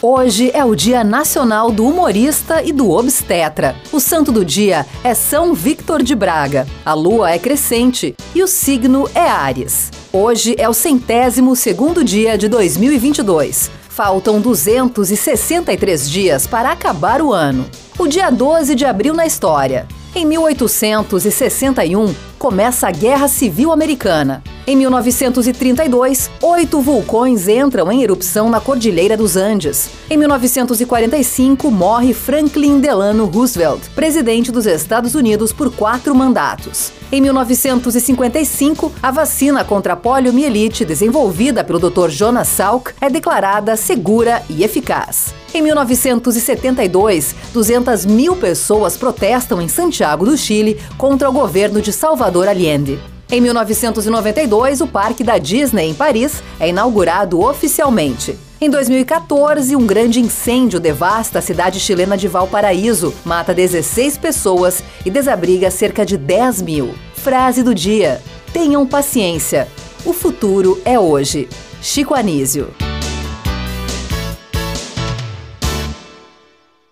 Hoje é o Dia Nacional do Humorista e do Obstetra. O santo do dia é São Victor de Braga. A lua é crescente e o signo é Áries. Hoje é o centésimo segundo dia de 2022. Faltam 263 dias para acabar o ano. O dia 12 de abril na história. Em 1861, começa a Guerra Civil Americana. Em 1932, oito vulcões entram em erupção na Cordilheira dos Andes. Em 1945, morre Franklin Delano Roosevelt, presidente dos Estados Unidos por quatro mandatos. Em 1955, a vacina contra a poliomielite desenvolvida pelo Dr. Jonas Salk é declarada segura e eficaz. Em 1972, 200 mil pessoas protestam em Santiago do Chile contra o governo de Salvador Allende. Em 1992, o Parque da Disney, em Paris, é inaugurado oficialmente. Em 2014, um grande incêndio devasta a cidade chilena de Valparaíso, mata 16 pessoas e desabriga cerca de 10 mil. Frase do dia: Tenham paciência. O futuro é hoje. Chico Anísio.